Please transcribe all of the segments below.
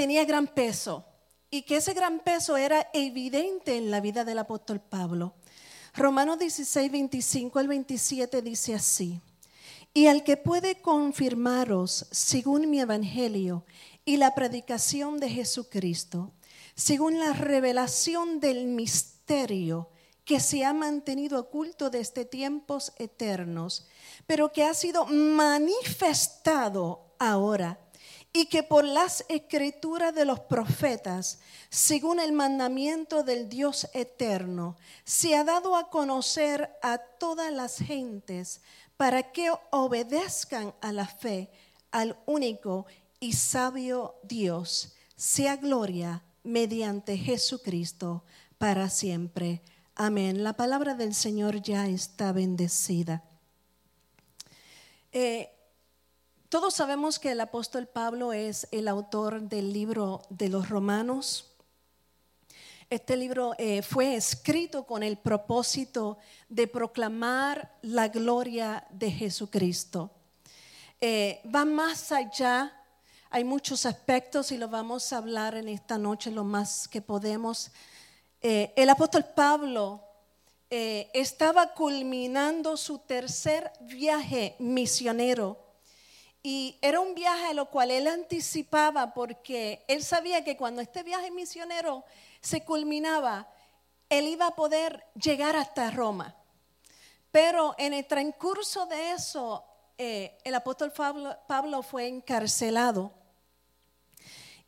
tenía gran peso y que ese gran peso era evidente en la vida del apóstol Pablo. Romanos 16, 25 al 27 dice así, y al que puede confirmaros según mi evangelio y la predicación de Jesucristo, según la revelación del misterio que se ha mantenido oculto desde tiempos eternos, pero que ha sido manifestado ahora y que por las escrituras de los profetas, según el mandamiento del Dios eterno, se ha dado a conocer a todas las gentes para que obedezcan a la fe al único y sabio Dios, sea gloria mediante Jesucristo para siempre. Amén. La palabra del Señor ya está bendecida. Eh, todos sabemos que el apóstol Pablo es el autor del libro de los Romanos. Este libro eh, fue escrito con el propósito de proclamar la gloria de Jesucristo. Eh, va más allá, hay muchos aspectos y lo vamos a hablar en esta noche lo más que podemos eh, el apóstol Pablo estaba culminando su tercer viaje misionero. Y era un viaje a lo cual él anticipaba porque él sabía que cuando este viaje misionero se culminaba, él iba a poder llegar hasta Roma. Pero en el transcurso de eso, eh, el apóstol Pablo, Pablo, fue encarcelado.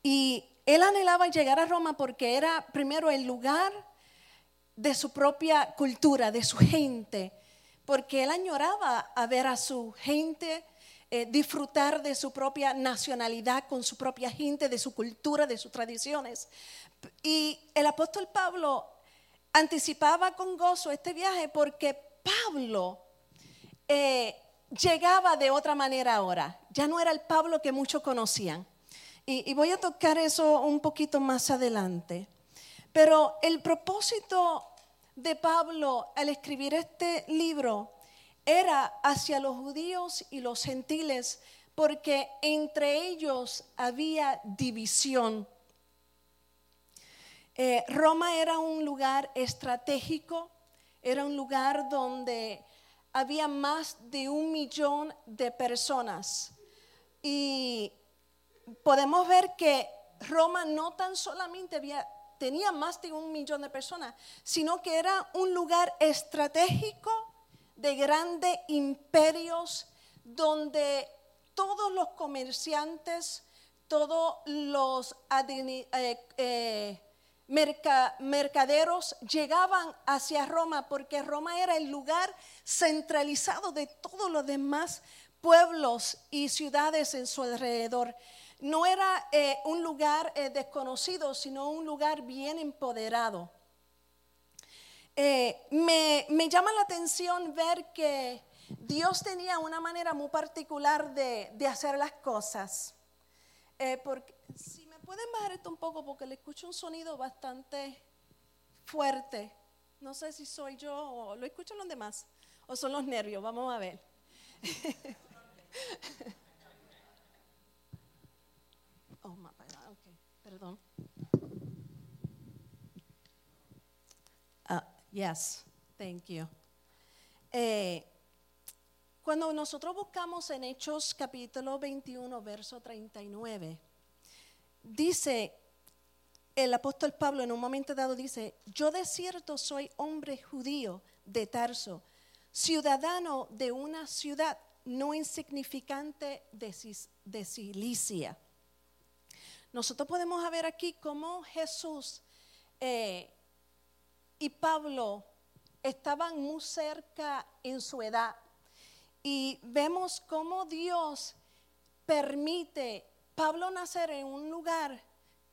Y él anhelaba llegar a Roma porque era primero el lugar de su propia cultura, de su gente, porque él añoraba a ver a su gente eh, disfrutar de su propia nacionalidad, con su propia gente, de su cultura, de sus tradiciones. Y el apóstol Pablo anticipaba con gozo este viaje porque Pablo eh, llegaba de otra manera ahora. Ya no era el Pablo que muchos conocían. Y, voy a tocar eso un poquito más adelante. Pero el propósito de Pablo al escribir este libro era hacia los judíos y los gentiles, porque entre ellos había división. Eh, Roma era un lugar estratégico, era un lugar donde había más de un millón de personas. Y podemos ver que Roma no tan solamente tenía más de un millón de personas, sino que era un lugar estratégico de grandes imperios donde todos los comerciantes, todos los eh, eh, mercaderos llegaban hacia Roma porque Roma era el lugar centralizado de todos los demás pueblos y ciudades en su alrededor no era eh, un lugar desconocido, sino un lugar bien empoderado. Eh, me, llama la atención ver que Dios tenía una manera muy particular de, hacer las cosas. porque, si me pueden bajar esto un poco, porque le escucho un sonido bastante fuerte. No sé si soy yo o lo escuchan los demás, o son los nervios, vamos a ver. Oh, okay, perdón. Uh, yes, thank you. Eh, cuando nosotros buscamos en Hechos capítulo 21, verso 39, dice el apóstol Pablo en un momento dado, dice, yo de cierto soy hombre judío de Tarso, ciudadano de una ciudad no insignificante de, de Cilicia nosotros podemos ver aquí cómo Jesús eh, y Pablo estaban muy cerca en su edad. Y vemos cómo Dios permite Pablo nacer en un lugar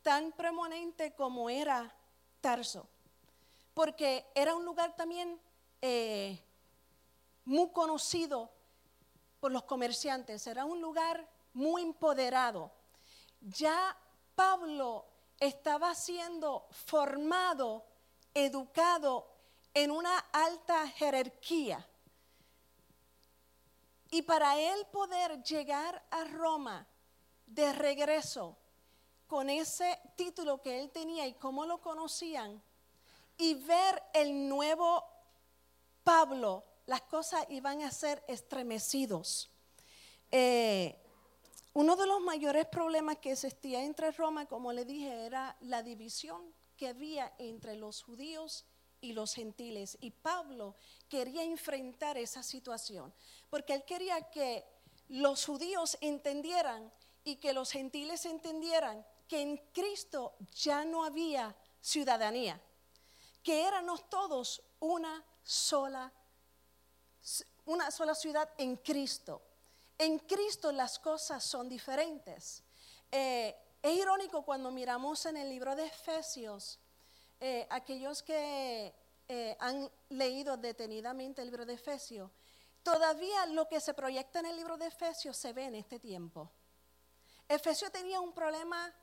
tan premonente como era Tarso. Porque era un lugar también eh, muy conocido por los comerciantes, era un lugar muy empoderado. Ya Pablo estaba siendo formado, educado en una alta jerarquía. Y para él poder llegar a Roma de regreso, con ese título que él tenía y cómo lo conocían y ver el nuevo Pablo, las cosas iban a ser estremecidos. Eh, uno de los mayores problemas que existía entre Roma, como le dije, era la división que había entre los judíos y los gentiles. Y Pablo quería enfrentar esa situación, porque él quería que los judíos entendieran y que los gentiles entendieran que en Cristo ya no había ciudadanía, que éramos todos una sola, una sola ciudad en Cristo. En Cristo las cosas son diferentes. Eh, es irónico cuando miramos en el libro de Efesios, eh, aquellos que eh, han leído detenidamente el libro de Efesios, todavía lo que se proyecta en el libro de Efesios se ve en este tiempo. Efesios tenía un problema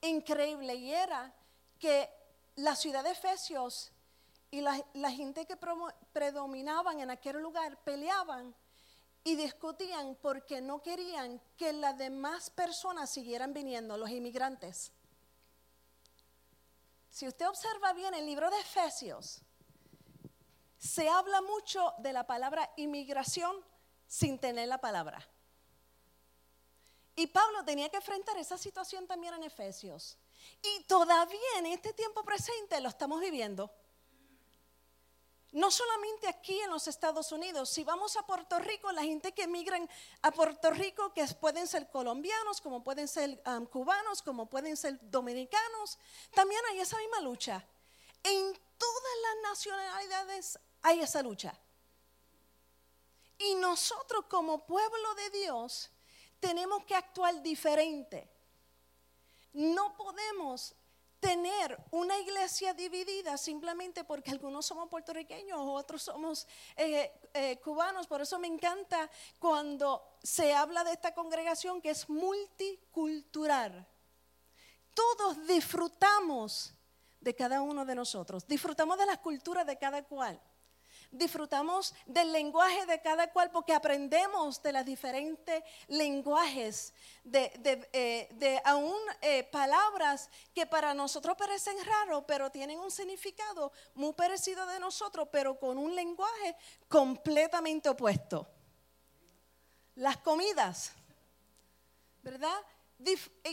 increíble y era que la ciudad de Efesios y la, la gente que predominaban en aquel lugar peleaban y discutían porque no querían que las demás personas siguieran viniendo, los inmigrantes. Si usted observa bien el libro de Efesios, se habla mucho de la palabra inmigración sin tener la palabra. Y Pablo tenía que enfrentar esa situación también en Efesios. Y todavía en este tiempo presente lo estamos viviendo. No solamente aquí en los Estados Unidos, si vamos a Puerto Rico, la gente que emigran a Puerto Rico, que pueden ser colombianos, como pueden ser cubanos, como pueden ser dominicanos, también hay esa misma lucha. En todas las nacionalidades hay esa lucha. Y nosotros como pueblo de Dios tenemos que actuar diferente. No podemos tener una iglesia dividida simplemente porque algunos somos puertorriqueños, otros somos eh, eh, cubanos. Por eso me encanta cuando se habla de esta congregación que es multicultural. Todos disfrutamos de cada uno de nosotros, disfrutamos de las culturas de cada cual disfrutamos del lenguaje de cada cual porque aprendemos de los diferentes lenguajes, de, eh, aún eh, palabras que para nosotros parecen raros, pero tienen un significado muy parecido de nosotros, pero con un lenguaje completamente opuesto. Las comidas, ¿verdad?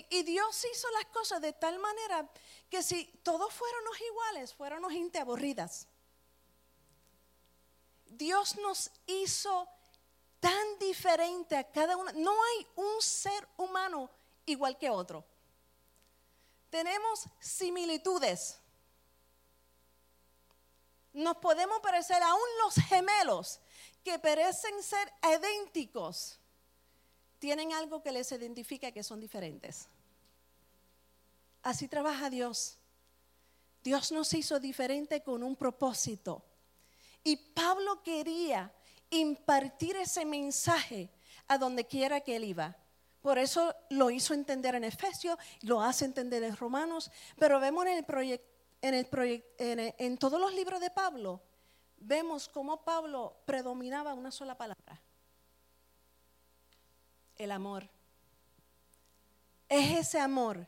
Y Dios hizo las cosas de tal manera que si todos fuéramos iguales, fuéramos gente aburridas. Dios nos hizo tan diferente a cada uno. No hay un ser humano igual que otro. Tenemos similitudes. Nos podemos parecer aún los gemelos que parecen ser idénticos. Tienen algo que les identifica que son diferentes. Así trabaja Dios. Dios nos hizo diferente con un propósito. Y Pablo quería impartir ese mensaje a donde quiera que él iba. Por eso lo hizo entender en Efesios, lo hace entender en Romanos, pero vemos en, el en, el en todos los libros de Pablo, vemos cómo Pablo predominaba una sola palabra, el amor. Es ese amor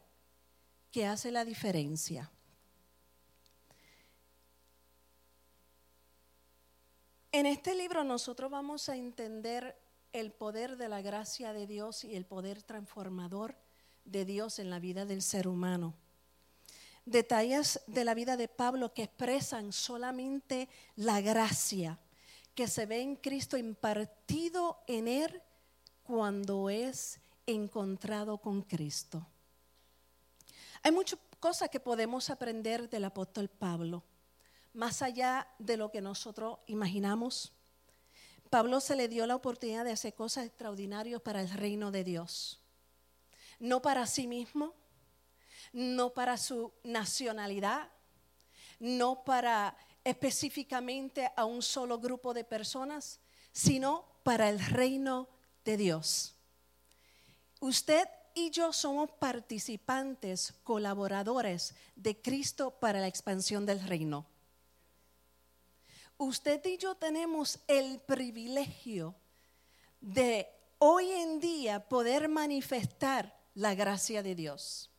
que hace la diferencia. En este libro nosotros vamos a entender el poder de la gracia de Dios y el poder transformador de Dios en la vida del ser humano. Detalles de la vida de Pablo que expresan solamente la gracia que se ve en Cristo impartido en él cuando es encontrado con Cristo. Hay muchas cosas que podemos aprender del apóstol Pablo más allá de lo que nosotros imaginamos. Pablo se le dio la oportunidad de hacer cosas extraordinarias para el reino de Dios. No para sí mismo, no para su nacionalidad, no para específicamente a un solo grupo de personas, sino para el reino de Dios. Usted y yo somos participantes, colaboradores de Cristo para la expansión del reino usted y yo tenemos el privilegio de hoy en día poder manifestar la gracia de Dios.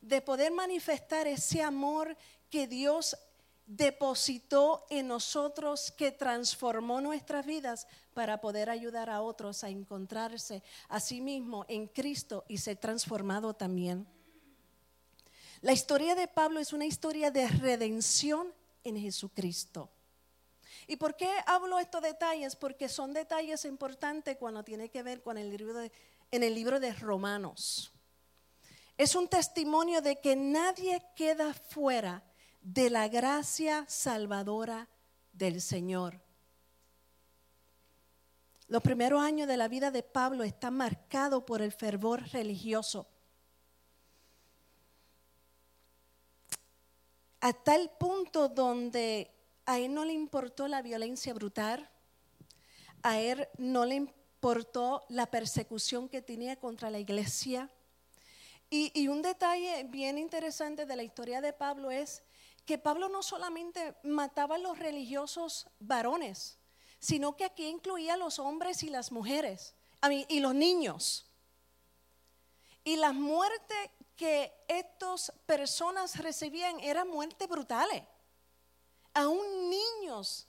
de poder manifestar ese amor que Dios depositó en nosotros, que transformó nuestras vidas para poder ayudar a otros a encontrarse a sí mismo en Cristo y ser transformado también. La historia de Pablo es una historia de redención en Jesucristo. ¿Y por qué hablo estos detalles? Porque son detalles importantes cuando tiene que ver con el libro de, en el libro de Romanos. Es un testimonio de que nadie queda fuera de la gracia salvadora del Señor. Los primeros años de la vida de Pablo están marcados por el fervor religioso. A tal punto donde a él no le importó la violencia brutal, a él no le importó la persecución que tenía contra la iglesia. Y, un detalle bien interesante de la historia de Pablo es que Pablo no solamente mataba a los religiosos varones, sino que aquí incluía a los hombres y las mujeres, y los niños. Y las muertes que estas personas recibían eran muertes brutales. Aún niños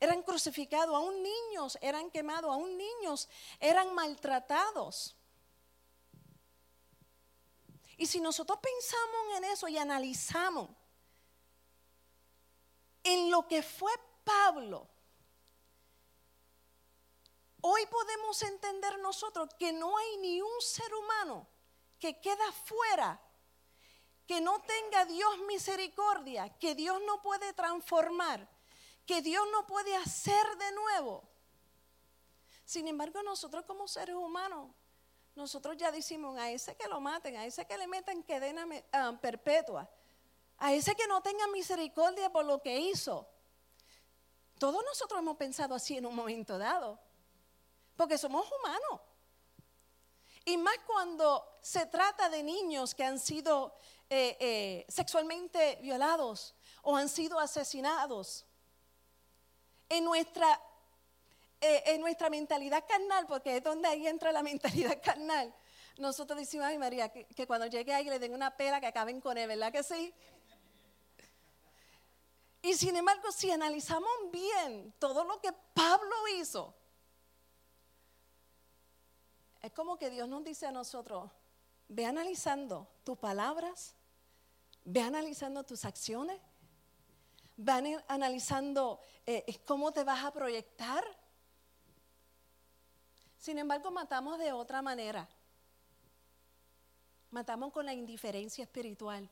eran crucificados, aún niños eran quemados, aún niños eran maltratados. Y si nosotros pensamos en eso y analizamos en lo que fue Pablo, hoy podemos entender nosotros que no hay ni un ser humano que queda fuera, que no tenga Dios misericordia, que Dios no puede transformar, que Dios no puede hacer de nuevo. Sin embargo, nosotros como seres humanos, nosotros ya decimos a ese que lo maten, a ese que le metan cadena ah, perpetua, a ese que no tenga misericordia por lo que hizo. Todos nosotros hemos pensado así en un momento dado, porque somos humanos. Y más cuando se trata de niños que han sido eh, eh, sexualmente violados o han sido asesinados. En nuestra, eh, en nuestra mentalidad carnal, porque es donde ahí entra la mentalidad carnal, nosotros decimos, ay María, que, que cuando llegue ahí le den una pela que acaben con él, ¿verdad que sí? Y sin embargo, si analizamos bien todo lo que Pablo hizo, es como que Dios nos dice a nosotros, ve analizando tus palabras, ve analizando tus acciones, ve analizando eh, cómo te vas a proyectar. Sin embargo, matamos de otra manera. Matamos con la indiferencia espiritual.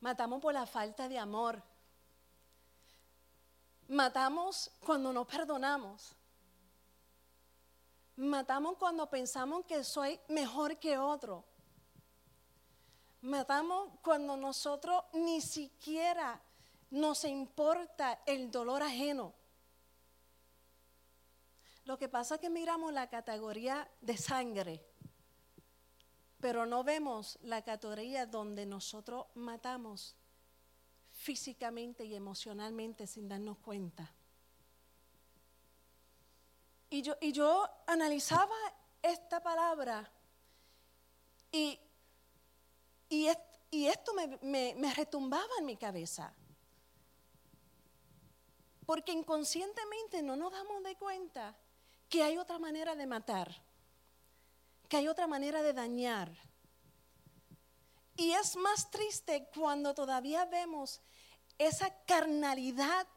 Matamos por la falta de amor. Matamos cuando no perdonamos. Matamos cuando pensamos que soy mejor que otro. Matamos cuando nosotros ni siquiera nos importa el dolor ajeno. Lo que pasa es que miramos la categoría de sangre, pero no vemos la categoría donde nosotros matamos físicamente y emocionalmente sin darnos cuenta. Y yo, y yo analizaba esta palabra y, y, esto me, me retumbaba en mi cabeza. Porque inconscientemente no nos damos de cuenta que hay otra manera de matar, que hay otra manera de dañar. Y es más triste cuando todavía vemos esa carnalidad,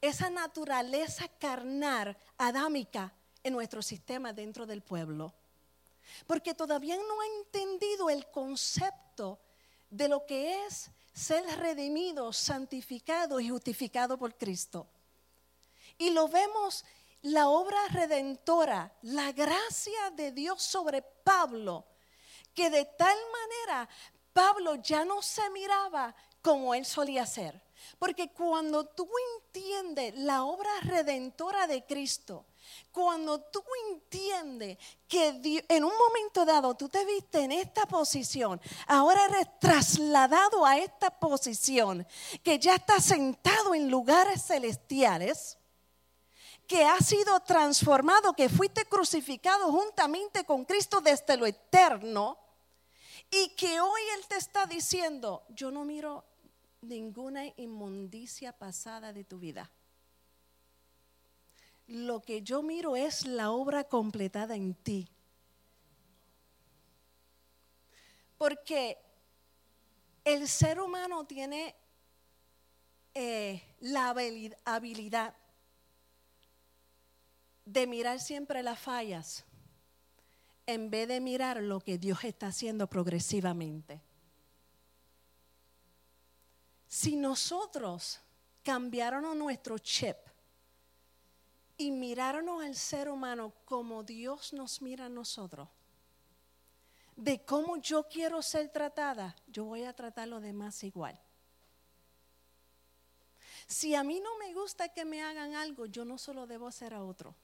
esa naturaleza carnal, adámica, en nuestro sistema dentro del pueblo. Porque todavía no ha entendido el concepto de lo que es ser redimido, santificado y justificado por Cristo. Y lo vemos, la obra redentora, la gracia de Dios sobre Pablo, que de tal manera Pablo ya no se miraba como él solía ser. Porque cuando tú entiendes la obra redentora de Cristo, cuando tú entiendes que en un momento dado tú te viste en esta posición, ahora eres trasladado a esta posición, que ya estás sentado en lugares celestiales, que has sido transformado, que fuiste crucificado juntamente con Cristo desde lo eterno Y que hoy Él te está diciendo, yo no miro ninguna inmundicia pasada de tu vida. Lo que yo miro es la obra completada en ti. Porque el ser humano tiene eh, la habilidad de mirar siempre las fallas en vez de mirar lo que Dios está haciendo progresivamente. Si nosotros cambiáramos nuestro chip y miráramos al ser humano como Dios nos mira a nosotros, de cómo yo quiero ser tratada, yo voy a tratar a los demás igual. Si a mí no me gusta que me hagan algo, yo no solo debo hacer a otro.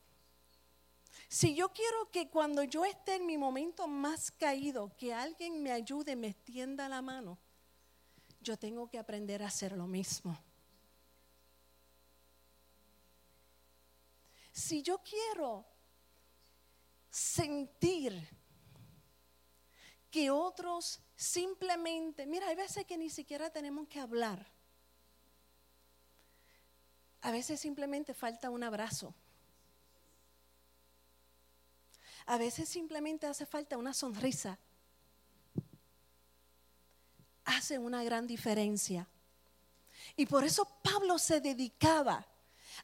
Si yo quiero que cuando yo esté en mi momento más caído, que alguien me ayude, me extienda la mano, yo tengo que aprender a hacer lo mismo. Si yo quiero sentir que otros simplemente, mira, hay veces que ni siquiera tenemos que hablar. A veces simplemente falta un abrazo. A veces simplemente hace falta una sonrisa. Hace una gran diferencia. Y por eso Pablo se dedicaba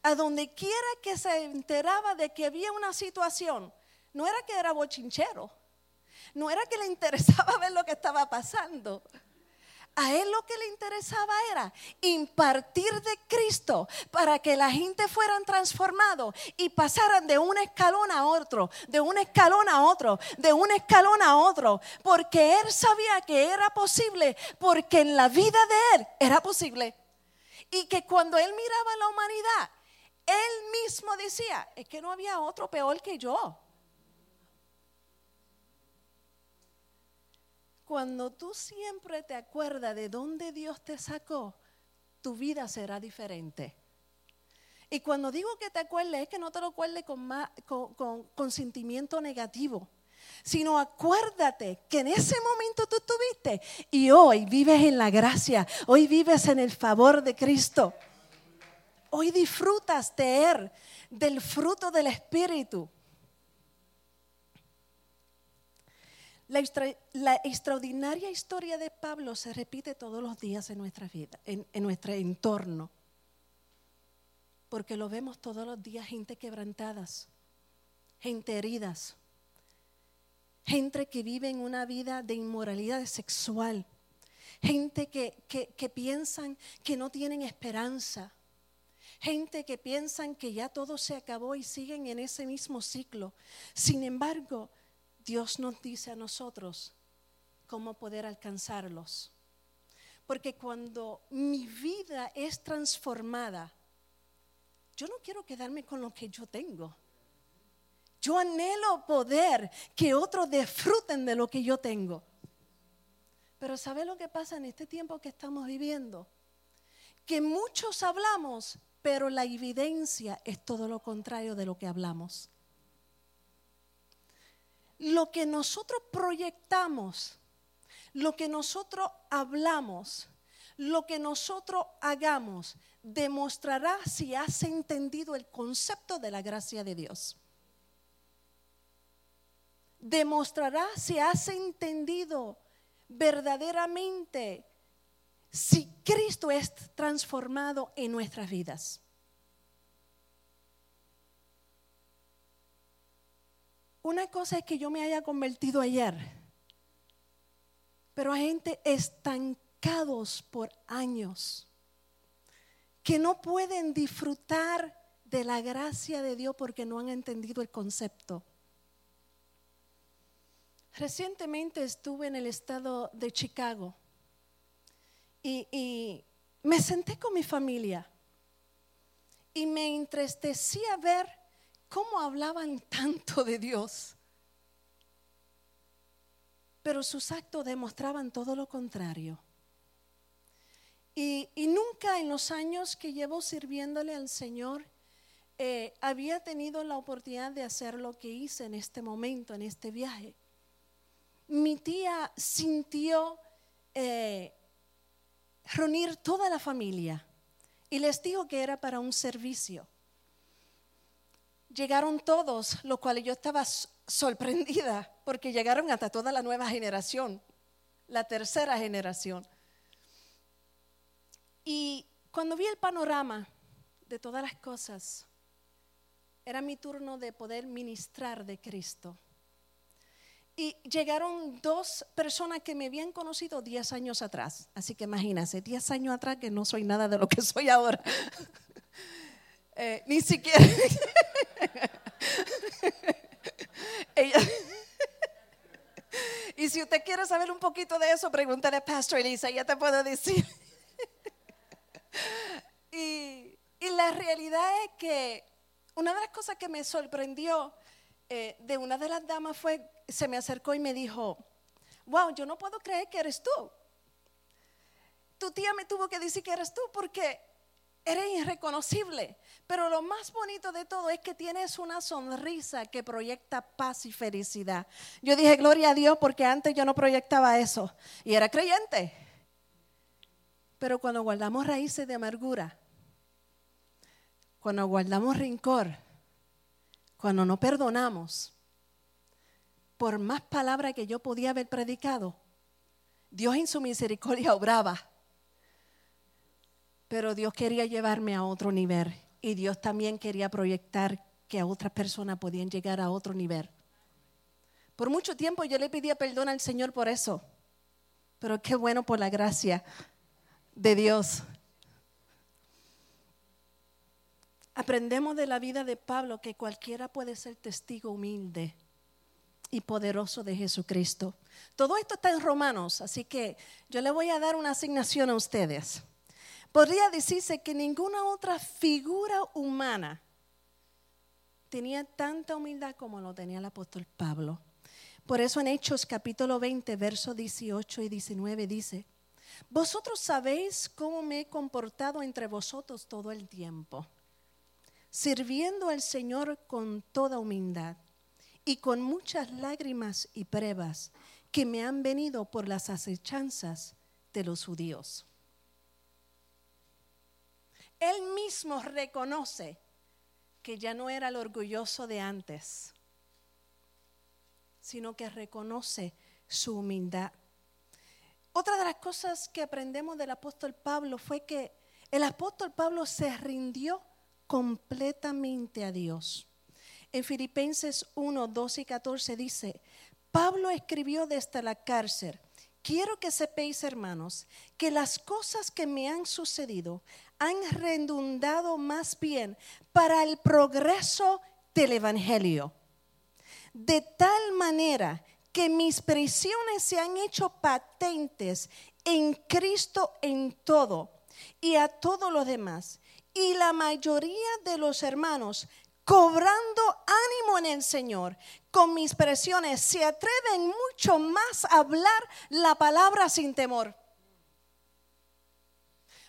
a donde quiera que se enteraba de que había una situación. No era que era bochinchero no era que le interesaba ver lo que estaba pasando. A él lo que le interesaba era impartir de Cristo para que la gente fueran transformados y pasaran de un escalón a otro, de un escalón a otro, de un escalón a otro, porque él sabía que era posible, porque en la vida de él era posible. Y que cuando él miraba a la humanidad, él mismo decía, es que no había otro peor que yo. Cuando tú siempre te acuerdas de dónde Dios te sacó, tu vida será diferente. Y cuando digo que te acuerdes, es que no te lo acuerdes con, con, sentimiento negativo, sino acuérdate que en ese momento tú estuviste y hoy vives en la gracia, hoy vives en el favor de Cristo. Hoy disfrutas Él, del fruto del Espíritu. La, extraordinaria historia de Pablo se repite todos los días en nuestra vida, en, en nuestro entorno. Porque lo vemos todos los días, gente quebrantadas, gente heridas, gente que vive en una vida de inmoralidad sexual, gente que, que, que piensan que no tienen esperanza, gente que piensan que ya todo se acabó y siguen en ese mismo ciclo. Sin embargo, Dios nos dice a nosotros cómo poder alcanzarlos. Porque cuando mi vida es transformada, yo no quiero quedarme con lo que yo tengo. Yo anhelo poder que otros disfruten de lo que yo tengo. Pero ¿sabe lo que pasa en este tiempo que estamos viviendo? Que muchos hablamos, pero la evidencia es todo lo contrario de lo que hablamos lo que nosotros proyectamos, lo que nosotros hablamos, lo que nosotros hagamos, demostrará si has entendido el concepto de la gracia de Dios. Demostrará si has entendido verdaderamente si Cristo es transformado en nuestras vidas. Una cosa es que yo me haya convertido ayer, pero hay gente estancados por años que no pueden disfrutar de la gracia de Dios porque no han entendido el concepto. Recientemente estuve en el estado de Chicago y, y me senté con mi familia y me entristecía ver cómo hablaban tanto de Dios. Pero sus actos demostraban todo lo contrario. Y, nunca en los años que llevo sirviéndole al Señor eh, había tenido la oportunidad de hacer lo que hice en este momento, en este viaje. mi tía sintió eh, reunir toda la familia y les dijo que era para un servicio. Llegaron todos, lo cual yo estaba sorprendida porque llegaron hasta toda la nueva generación, la tercera generación. Y cuando vi el panorama de todas las cosas, era mi turno de poder ministrar de Cristo. Y llegaron dos personas que me habían conocido 10 años atrás. Así que imagínense, 10 años atrás que no soy nada de lo que soy ahora. Eh, ni siquiera. y si usted quiere saber un poquito de eso, pregúntale a Pastor Elisa, ya te puedo decir. y, y la realidad es que una de las cosas que me sorprendió eh, de una de las damas fue, se me acercó y me dijo, wow, yo no puedo creer que eres tú. Tu tía me tuvo que decir que eres tú porque eres irreconocible. Pero lo más bonito de todo es que tienes una sonrisa que proyecta paz y felicidad. Yo dije, gloria a Dios, porque antes yo no proyectaba eso y era creyente. Pero cuando guardamos raíces de amargura, cuando guardamos rencor, cuando no perdonamos, por más palabras que yo podía haber predicado, Dios en su misericordia obraba. Pero Dios quería llevarme a otro nivel y Dios también quería proyectar que a otras personas podían llegar a otro nivel. Por mucho tiempo yo le pedía perdón al Señor por eso, pero qué bueno por la gracia de Dios. Aprendemos de la vida de Pablo que cualquiera puede ser testigo humilde y poderoso de Jesucristo. Todo esto está en Romanos, así que yo le voy a dar una asignación a ustedes. Podría decirse que ninguna otra figura humana tenía tanta humildad como lo tenía el apóstol Pablo. Por eso en Hechos capítulo 20, versos 18 y 19 dice, vosotros sabéis cómo me he comportado entre vosotros todo el tiempo sirviendo al Señor con toda humildad y con muchas lágrimas y pruebas que me han venido por las acechanzas de los judíos. Él mismo reconoce que ya no era el orgulloso de antes, sino que reconoce su humildad. Otra de las cosas que aprendemos del apóstol Pablo fue que el apóstol Pablo se rindió completamente a Dios. En Filipenses 1, 12 y 14 dice, Pablo escribió desde la cárcel, quiero que sepáis, hermanos, que las cosas que me han sucedido han redundado más bien para el progreso del Evangelio. De tal manera que mis prisiones se han hecho patentes en Cristo en todo y a todos los demás y la mayoría de los hermanos, cobrando ánimo en el Señor, con mis presiones, se atreven mucho más a hablar la palabra sin temor.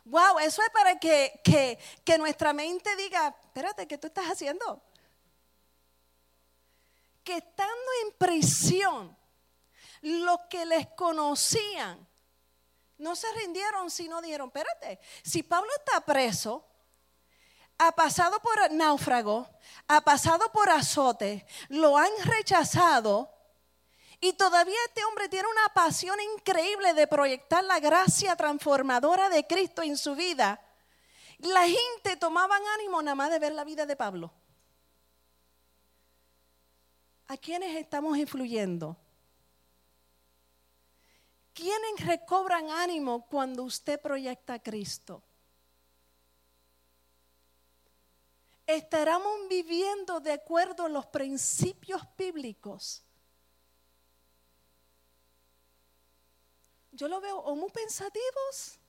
Wow, eso es para que, que, que nuestra mente diga, espérate, ¿qué tú estás haciendo? Que estando en prisión, los que les conocían, no se rindieron, sino dijeron, espérate, si Pablo está preso, ha pasado por náufrago, ha pasado por azote, lo han rechazado y todavía este hombre tiene una pasión increíble de proyectar la gracia transformadora de Cristo en su vida. La gente tomaba ánimo nada más de ver la vida de Pablo. ¿A quiénes estamos influyendo? ¿Quiénes recobran ánimo cuando usted proyecta a Cristo? Estaremos viviendo de acuerdo a los principios bíblicos. Yo lo veo o muy pensativos.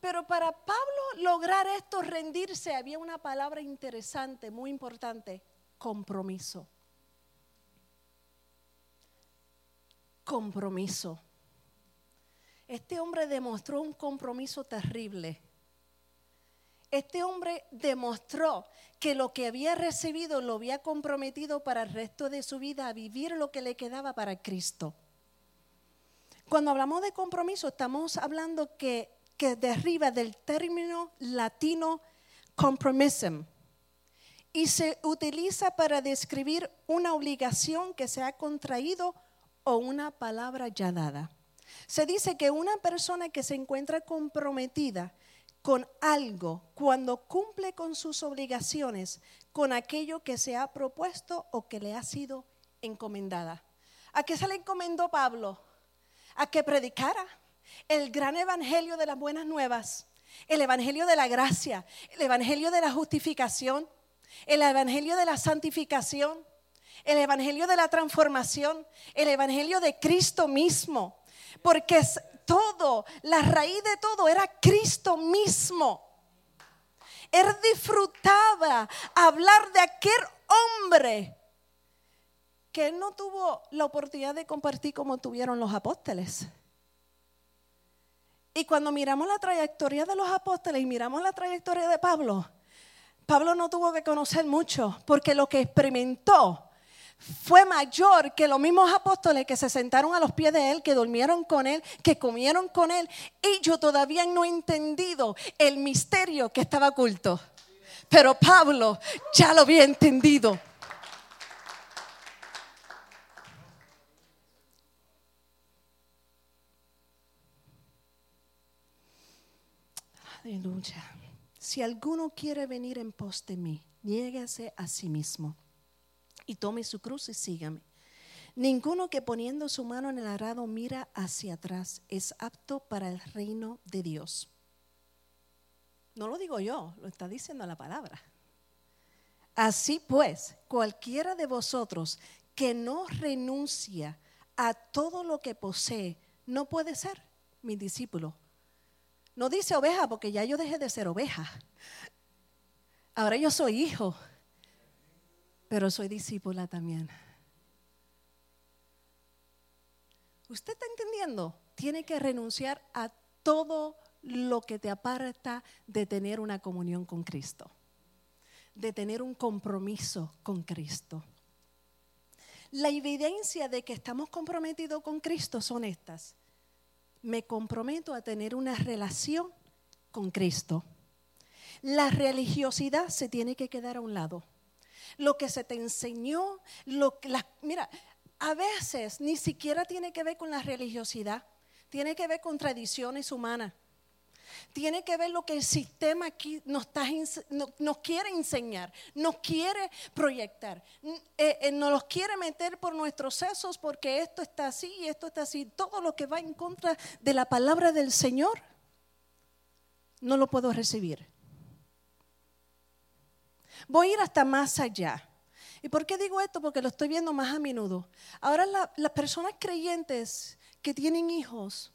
Pero para Pablo lograr esto, rendirse, había una palabra interesante, muy importante, compromiso. Compromiso. Este hombre demostró un compromiso terrible. este hombre demostró que lo que había recibido lo había comprometido para el resto de su vida a vivir lo que le quedaba para Cristo. Cuando hablamos de compromiso, estamos hablando que, que derriba del término latino compromisum y se utiliza para describir una obligación que se ha contraído o una palabra ya dada. Se dice que una persona que se encuentra comprometida con algo cuando cumple con sus obligaciones, con aquello que se ha propuesto o que le ha sido encomendada. ¿A qué se le encomendó Pablo? A que predicara el gran evangelio de las buenas nuevas, el evangelio de la gracia, el evangelio de la justificación, el evangelio de la santificación, el evangelio de la transformación, el evangelio de Cristo mismo. Porque todo, la raíz de todo era Cristo mismo. Él disfrutaba hablar de aquel hombre que él no tuvo la oportunidad de compartir como tuvieron los apóstoles. Y cuando miramos la trayectoria de los apóstoles y miramos la trayectoria de Pablo, Pablo no tuvo que conocer mucho, porque lo que experimentó fue mayor que los mismos apóstoles que se sentaron a los pies de él, que durmieron con él, que comieron con él. Y yo todavía no he entendido el misterio que estaba oculto. Pero Pablo ya lo había entendido. Aleluya. Si alguno quiere venir en pos de mí, niéguese a sí mismo y tome su cruz y sígame. Ninguno que poniendo su mano en el arado mira hacia atrás es apto para el reino de Dios. No lo digo yo, lo está diciendo la palabra. Así pues, cualquiera de vosotros que no renuncia a todo lo que posee, no puede ser mi discípulo. No dice oveja porque ya yo dejé de ser oveja. Ahora yo soy hijo pero soy discípula también. ¿Usted está entendiendo? Tiene que renunciar a todo lo que te aparta de tener una comunión con Cristo, de tener un compromiso con Cristo. La evidencia de que estamos comprometidos con Cristo son estas. Me comprometo a tener una relación con Cristo. La religiosidad se tiene que quedar a un lado lo que se te enseñó, lo que mira, a veces ni siquiera tiene que ver con la religiosidad, tiene que ver con tradiciones humanas. Tiene que ver lo que el sistema aquí nos, nos quiere enseñar, nos quiere proyectar, eh, eh, nos los quiere meter por nuestros sesos porque esto está así y esto está así. Todo lo que va en contra de la palabra del Señor, no lo puedo recibir. Voy a ir hasta más allá. ¿Y por qué digo esto? Porque lo estoy viendo más a menudo. Ahora las personas creyentes que tienen hijos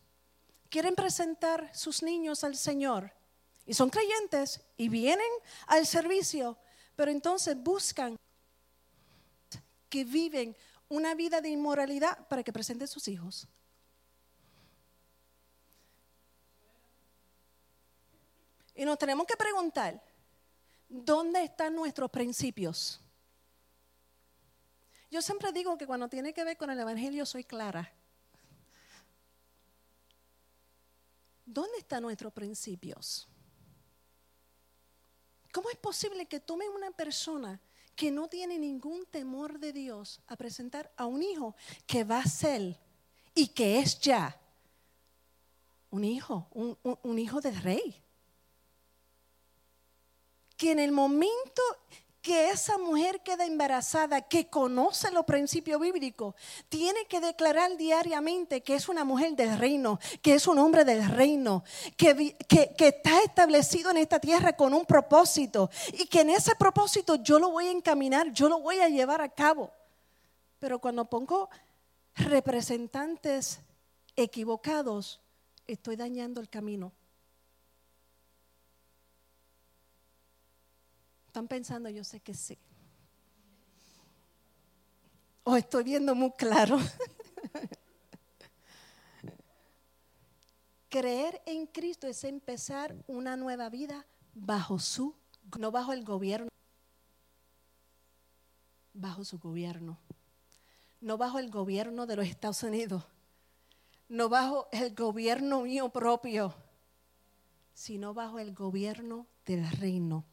quieren presentar sus niños al Señor y son creyentes y vienen al servicio, pero entonces buscan que viven una vida de inmoralidad para que presenten sus hijos. Y nos tenemos que preguntar, ¿Dónde están nuestros principios? Yo siempre digo que cuando tiene que ver con el Evangelio soy clara. ¿Dónde están nuestros principios? ¿Cómo es posible que tome una persona que no tiene ningún temor de Dios a presentar a un hijo que va a ser y que es ya un hijo, un, hijo del rey? Que en el momento que esa mujer queda embarazada, que conoce los principios bíblicos, tiene que declarar diariamente que es una mujer del reino, que es un hombre del reino, que, que, que, está establecido en esta tierra con un propósito y que en ese propósito yo lo voy a encaminar, yo lo voy a llevar a cabo. Pero cuando pongo representantes equivocados, estoy dañando el camino. ¿Están pensando? Yo sé que sí. O estoy viendo muy claro. Creer en Cristo es empezar una nueva vida bajo su, no bajo el gobierno, bajo su gobierno, no bajo el gobierno de los Estados Unidos, no bajo el gobierno mío propio, sino bajo el gobierno del reino.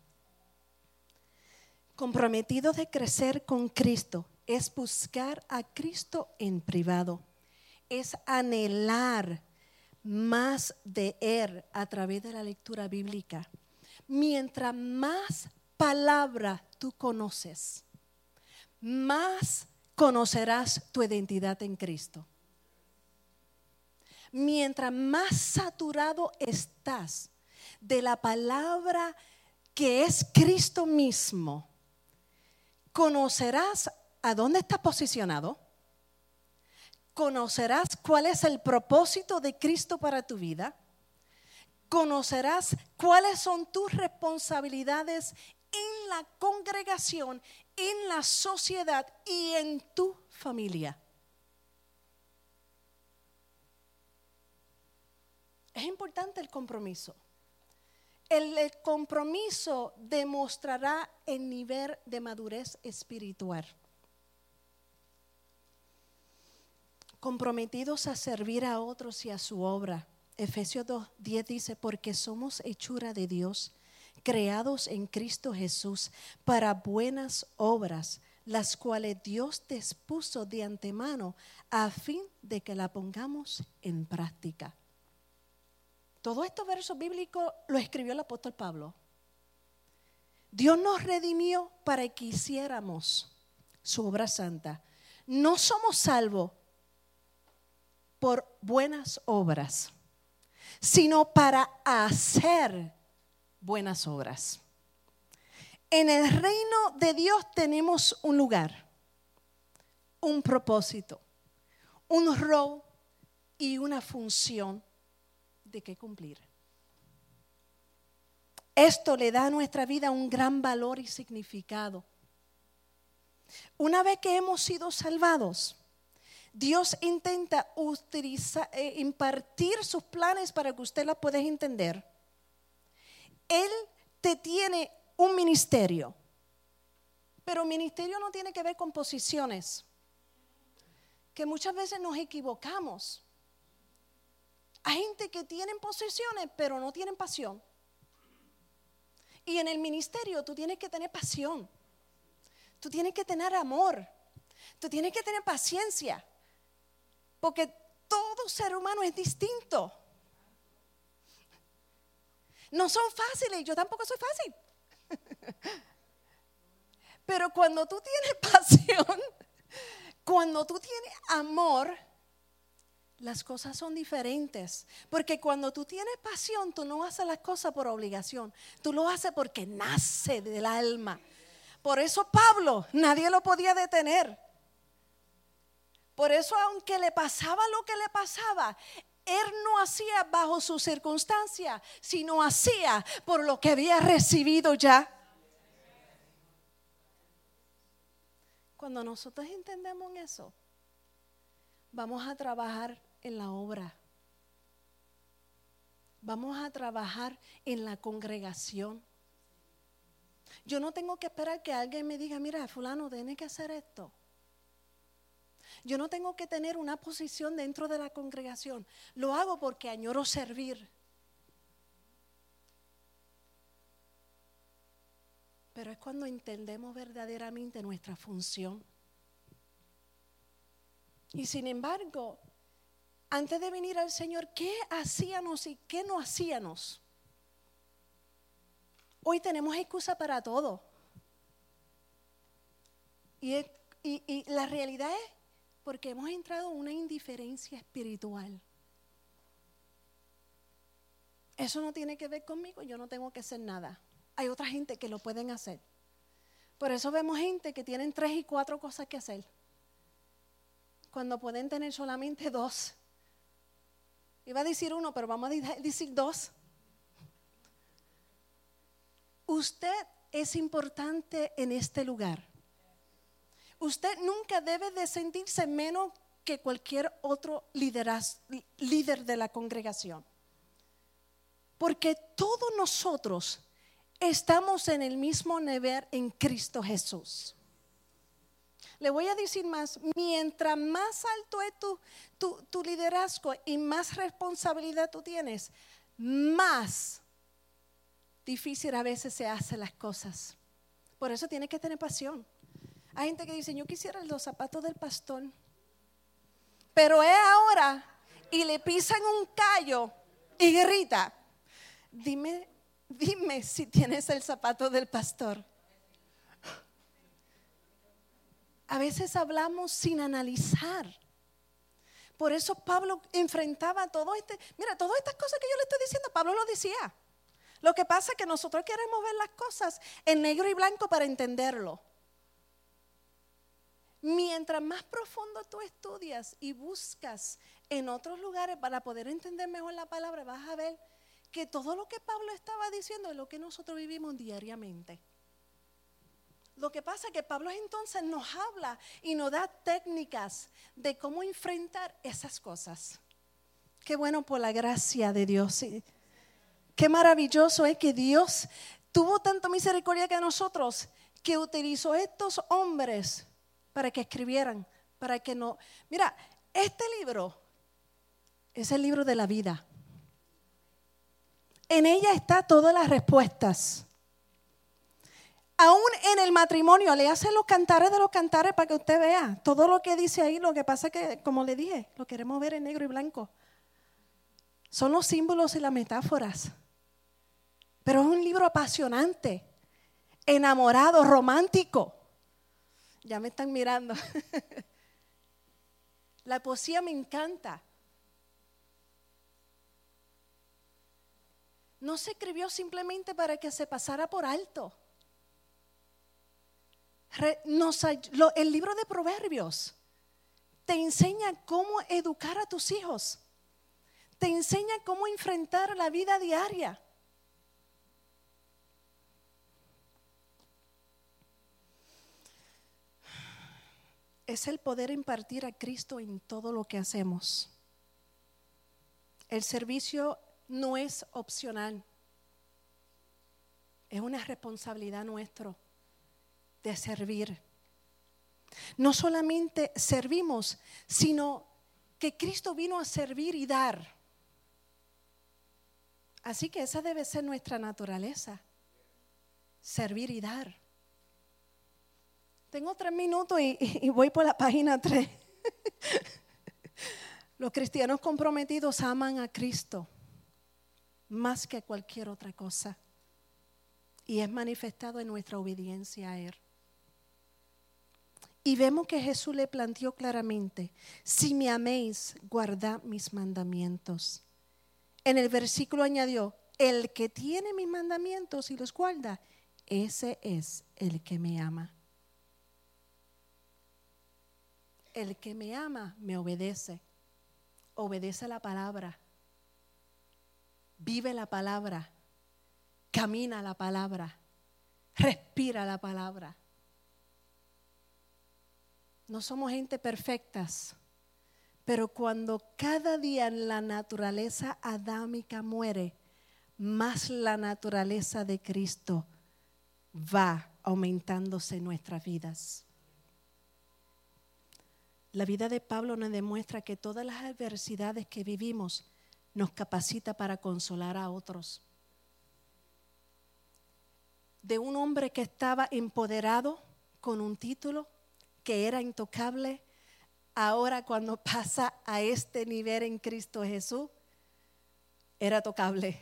Comprometido de crecer con Cristo es buscar a Cristo en privado, es anhelar más de Él a través de la lectura bíblica. Mientras más palabra tú conoces, más conocerás tu identidad en Cristo. Mientras más saturado estás de la palabra que es Cristo mismo, conocerás a dónde estás posicionado, conocerás cuál es el propósito de Cristo para tu vida, conocerás cuáles son tus responsabilidades en la congregación, en la sociedad y en tu familia. Es importante el compromiso. El compromiso demostrará el nivel de madurez espiritual. Comprometidos a servir a otros y a su obra. Efesios 2.10 dice, porque somos hechura de Dios, creados en Cristo Jesús para buenas obras, las cuales Dios dispuso de antemano a fin de que la pongamos en práctica. Todos estos versos bíblicos lo escribió el apóstol Pablo. Dios nos redimió para que hiciéramos su obra santa. No somos salvos por buenas obras, sino para hacer buenas obras. En el reino de Dios tenemos un lugar, un propósito, un rol y una función de qué cumplir. Esto le da a nuestra vida un gran valor y significado. Una vez que hemos sido salvados, Dios intenta utilizar, eh, impartir sus planes para que usted las pueda entender. Él te tiene un ministerio, pero ministerio no tiene que ver con posiciones, que muchas veces nos equivocamos. Hay gente que tienen posesiones, pero no tienen pasión. Y en el ministerio tú tienes que tener pasión. Tú tienes que tener amor. Tú tienes que tener paciencia. Porque todo ser humano es distinto. No son fáciles, yo tampoco soy fácil. Pero cuando tú tienes pasión, cuando tú tienes amor, las cosas son diferentes. Porque cuando tú tienes pasión, tú no haces las cosas por obligación. Tú lo haces porque nace del alma. Por eso Pablo, nadie lo podía detener. Por eso aunque le pasaba lo que le pasaba, él no hacía bajo su circunstancia, sino hacía por lo que había recibido ya. Cuando nosotros entendemos eso, vamos a trabajar en la obra. Vamos a trabajar en la congregación. Yo no tengo que esperar que alguien me diga, mira, fulano, tiene que hacer esto. Yo no tengo que tener una posición dentro de la congregación. Lo hago porque añoro servir. Pero es cuando entendemos verdaderamente nuestra función. Y sin embargo, antes de venir al Señor, ¿qué hacíamos y qué no hacíamos? Hoy tenemos excusa para todo. Y, y la realidad es porque hemos entrado en una indiferencia espiritual. Eso no tiene que ver conmigo, yo no tengo que hacer nada. Hay otra gente que lo pueden hacer. Por eso vemos gente que tienen tres y cuatro cosas que hacer, cuando pueden tener solamente dos. Iba a decir uno, pero vamos a decir dos. Usted es importante en este lugar. Usted nunca debe de sentirse menos que cualquier otro líder de la congregación. Porque todos nosotros estamos en el mismo nivel en Cristo Jesús. Le voy a decir más, mientras más alto es tu, liderazgo y más responsabilidad tú tienes, más difícil a veces se hacen las cosas. Por eso tiene que tener pasión. Hay gente que dice, yo quisiera los zapatos del pastor, pero es ahora y le pisan un callo y grita. Dime, dime si tienes el zapato del pastor. A veces hablamos sin analizar. Por eso Pablo enfrentaba todo este, mira, todas estas cosas que yo le estoy diciendo, Pablo lo decía. Lo que pasa es que nosotros queremos ver las cosas en negro y blanco para entenderlo. Mientras más profundo tú estudias y buscas en otros lugares para poder entender mejor la palabra, vas a ver que todo lo que Pablo estaba diciendo es lo que nosotros vivimos diariamente. Lo que pasa es que Pablo entonces nos habla y nos da técnicas de cómo enfrentar esas cosas. Qué bueno por la gracia de Dios. Qué maravilloso es que Dios tuvo tanto misericordia que nosotros que utilizó estos hombres para que escribieran, para que no... Mira, este libro es el libro de la vida. En ella está todas las respuestas. Aún en el matrimonio le hacen los cantares de los cantares para que usted vea todo lo que dice ahí. Lo que pasa es que, como le dije, lo queremos ver en negro y blanco. Son los símbolos y las metáforas. Pero es un libro apasionante, enamorado, romántico. Ya me están mirando. La poesía me encanta. No se escribió simplemente para que se pasara por alto. El libro de Proverbios te enseña cómo educar a tus hijos. Te enseña cómo enfrentar la vida diaria. es el poder impartir a Cristo en todo lo que hacemos. El servicio no es opcional, es una responsabilidad nuestra de servir. No solamente servimos, sino que Cristo vino a servir y dar. Así que esa debe ser nuestra naturaleza, servir y dar. Tengo tres minutos y, voy por la página tres. Los cristianos comprometidos aman a Cristo más que cualquier otra cosa. Y es manifestado en nuestra obediencia a Él. Y vemos que Jesús le planteó claramente, si me améis, guardad mis mandamientos. En el versículo añadió, el que tiene mis mandamientos y los guarda, ese es el que me ama. el que me ama me obedece. Obedece la palabra. Vive la palabra. Camina la palabra. Respira la palabra. No somos gente perfectas, pero cuando cada día la naturaleza adámica muere, más la naturaleza de Cristo va aumentándose en nuestras vidas. La vida de Pablo nos demuestra que todas las adversidades que vivimos nos capacita para consolar a otros. De un hombre que estaba empoderado con un título, que era intocable, ahora cuando pasa a este nivel en Cristo Jesús, era tocable,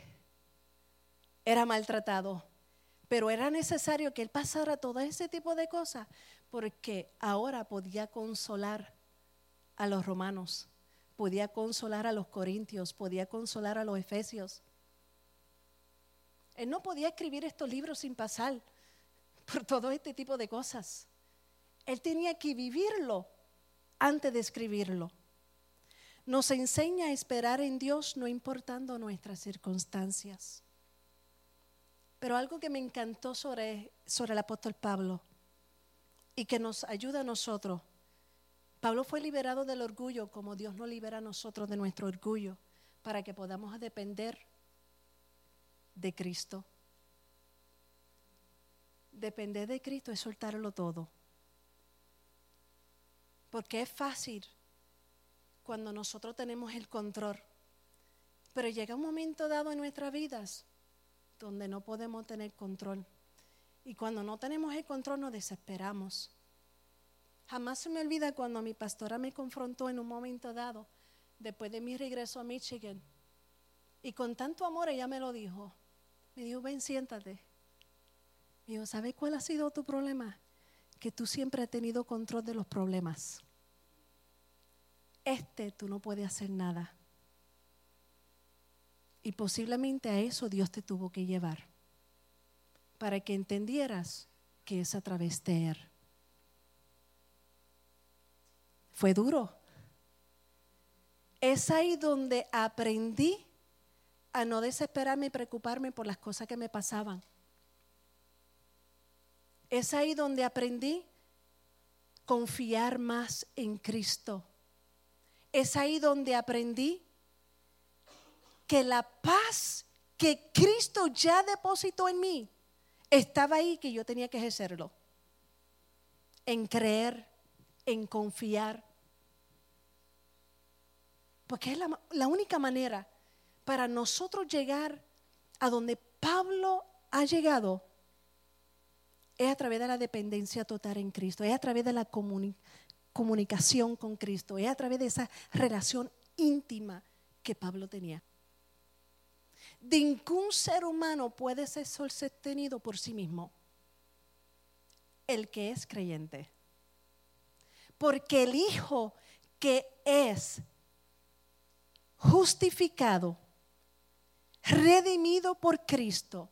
era maltratado, pero era necesario que él pasara todo ese tipo de cosas porque ahora podía consolar a los romanos, podía consolar a los corintios, podía consolar a los efesios. Él no podía escribir estos libros sin pasar por todo este tipo de cosas. Él tenía que vivirlo antes de escribirlo. Nos enseña a esperar en Dios no importando nuestras circunstancias. Pero algo que me encantó sobre, sobre el apóstol Pablo y que nos ayuda a nosotros Pablo fue liberado del orgullo como Dios nos libera a nosotros de nuestro orgullo para que podamos depender de Cristo. Depender de Cristo es soltarlo todo. Porque es fácil cuando nosotros tenemos el control. Pero llega un momento dado en nuestras vidas donde no podemos tener control. Y cuando no tenemos el control nos desesperamos. Jamás se me olvida cuando mi pastora me confrontó en un momento dado, después de mi regreso a Michigan. Y con tanto amor ella me lo dijo. Me dijo, ven, siéntate. Me dijo, ¿sabes cuál ha sido tu problema? Que tú siempre has tenido control de los problemas. Este tú no puedes hacer nada. Y posiblemente a eso Dios te tuvo que llevar, para que entendieras que es a través de Él. Fue duro. Es ahí donde aprendí a no desesperarme y preocuparme por las cosas que me pasaban. Es ahí donde aprendí confiar más en Cristo. Es ahí donde aprendí que la paz que Cristo ya depositó en mí estaba ahí que yo tenía que ejercerlo. En creer, en confiar. Porque es la, la única manera para nosotros llegar a donde Pablo ha llegado es a través de la dependencia total en Cristo, es a través de la comunicación con Cristo, es a través de esa relación íntima que Pablo tenía. Ningún ser humano puede ser sostenido por sí mismo, el que es creyente. Porque el Hijo que es justificado redimido por Cristo,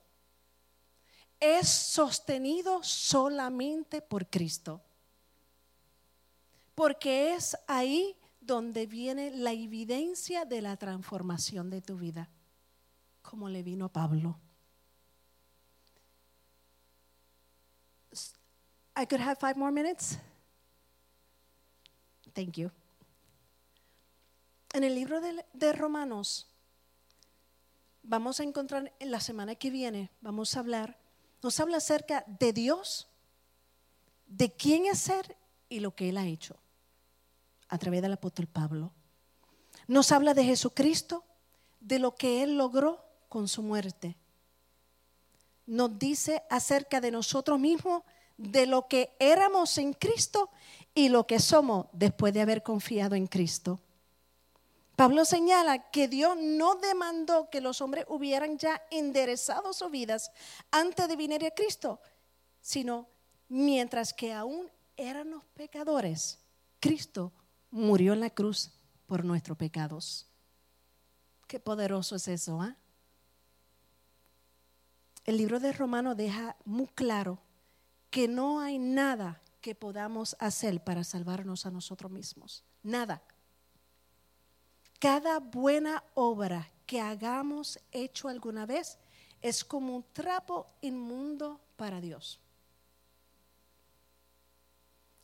es sostenido solamente por Cristo. Porque es ahí donde viene la evidencia de la transformación de tu vida, como le vino a Pablo. I could have five more minutes. Thank you. En el libro de, de Romanos, vamos a encontrar en la semana que viene, vamos a hablar, nos habla acerca de Dios, de quién es ser y lo que Él ha hecho a través del apóstol Pablo. Nos habla de Jesucristo, de lo que Él logró con su muerte. Nos dice acerca de nosotros mismos, de lo que éramos en Cristo y lo que somos después de haber confiado en Cristo. Pablo señala que Dios no demandó que los hombres hubieran ya enderezado sus vidas antes de venir a Cristo, sino mientras que aún éramos pecadores, Cristo murió en la cruz por nuestros pecados. Qué poderoso es eso, ¿ah? El libro de Romanos deja muy claro que no hay nada que podamos hacer para salvarnos a nosotros mismos. Nada. Cada buena obra que hagamos hecho alguna vez es como un trapo inmundo para Dios.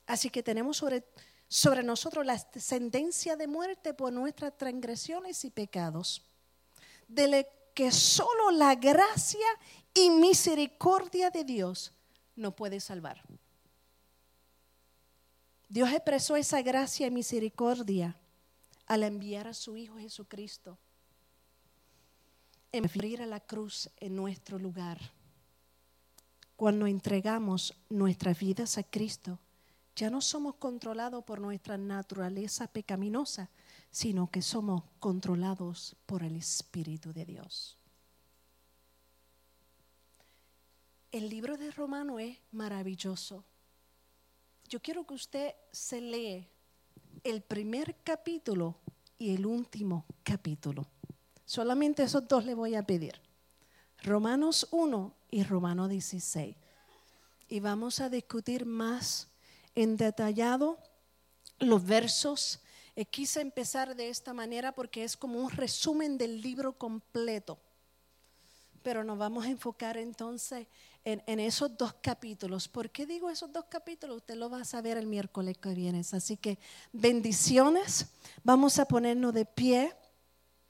Así que tenemos sobre, sobre nosotros la sentencia de muerte por nuestras transgresiones y pecados, de que solo la gracia y misericordia de Dios nos puede salvar. Dios expresó esa gracia y misericordia al enviar a su Hijo Jesucristo en morir a la cruz en nuestro lugar. Cuando entregamos nuestras vidas a Cristo, ya no somos controlados por nuestra naturaleza pecaminosa, sino que somos controlados por el Espíritu de Dios. El libro de Romano es maravilloso. Yo quiero que usted se lee el primer capítulo y el último capítulo. Solamente esos dos le voy a pedir. Romanos 1 y Romanos 16. Y vamos a discutir más en detallado los versos. Eh, quise empezar de esta manera porque es como un resumen del libro completo. Pero nos vamos a enfocar entonces en, esos dos capítulos. ¿Por qué digo esos dos capítulos? Usted lo va a saber el miércoles que viene. Así que bendiciones. Vamos a ponernos de pie.